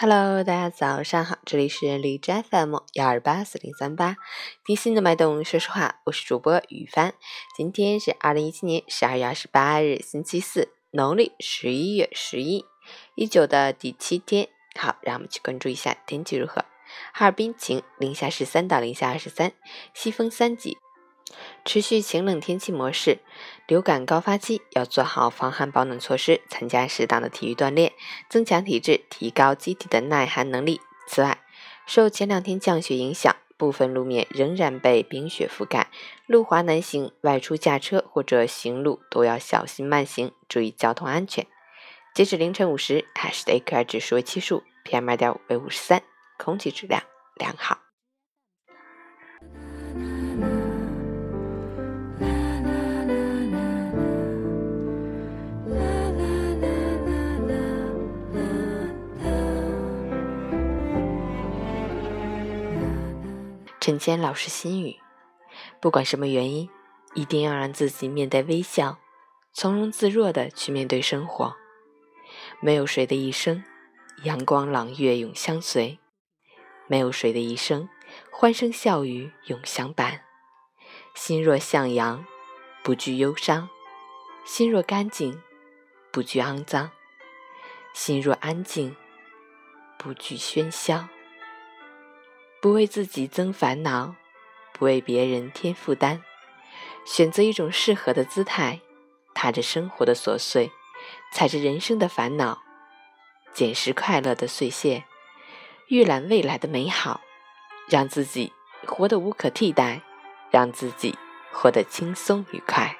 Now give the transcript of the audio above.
Hello，大家早上好，这里是荔枝 FM 幺二八四零三八，听心的脉动，说实话，我是主播雨帆。今天是二零一七年十二月二十八日，星期四，农历十一月十一，一九的第七天。好，让我们去关注一下天气如何。哈尔滨晴，零下十三到零下二十三，西风三级。持续晴冷天气模式，流感高发期要做好防寒保暖措施，参加适当的体育锻炼，增强体质，提高机体的耐寒能力。此外，受前两天降雪影响，部分路面仍然被冰雪覆盖，路滑难行，外出驾车或者行路都要小心慢行，注意交通安全。截止凌晨五时，海市的 AQI 指数为七十五，PM 二点五为五十三，空气质量良好。陈谦老师心语：不管什么原因，一定要让自己面带微笑，从容自若的去面对生活。没有谁的一生，阳光朗月永相随；没有谁的一生，欢声笑语永相伴。心若向阳，不惧忧伤；心若干净，不惧肮脏；心若安静，不惧喧嚣。不为自己增烦恼，不为别人添负担，选择一种适合的姿态，踏着生活的琐碎，踩着人生的烦恼，捡拾快乐的碎屑，预览未来的美好，让自己活得无可替代，让自己活得轻松愉快。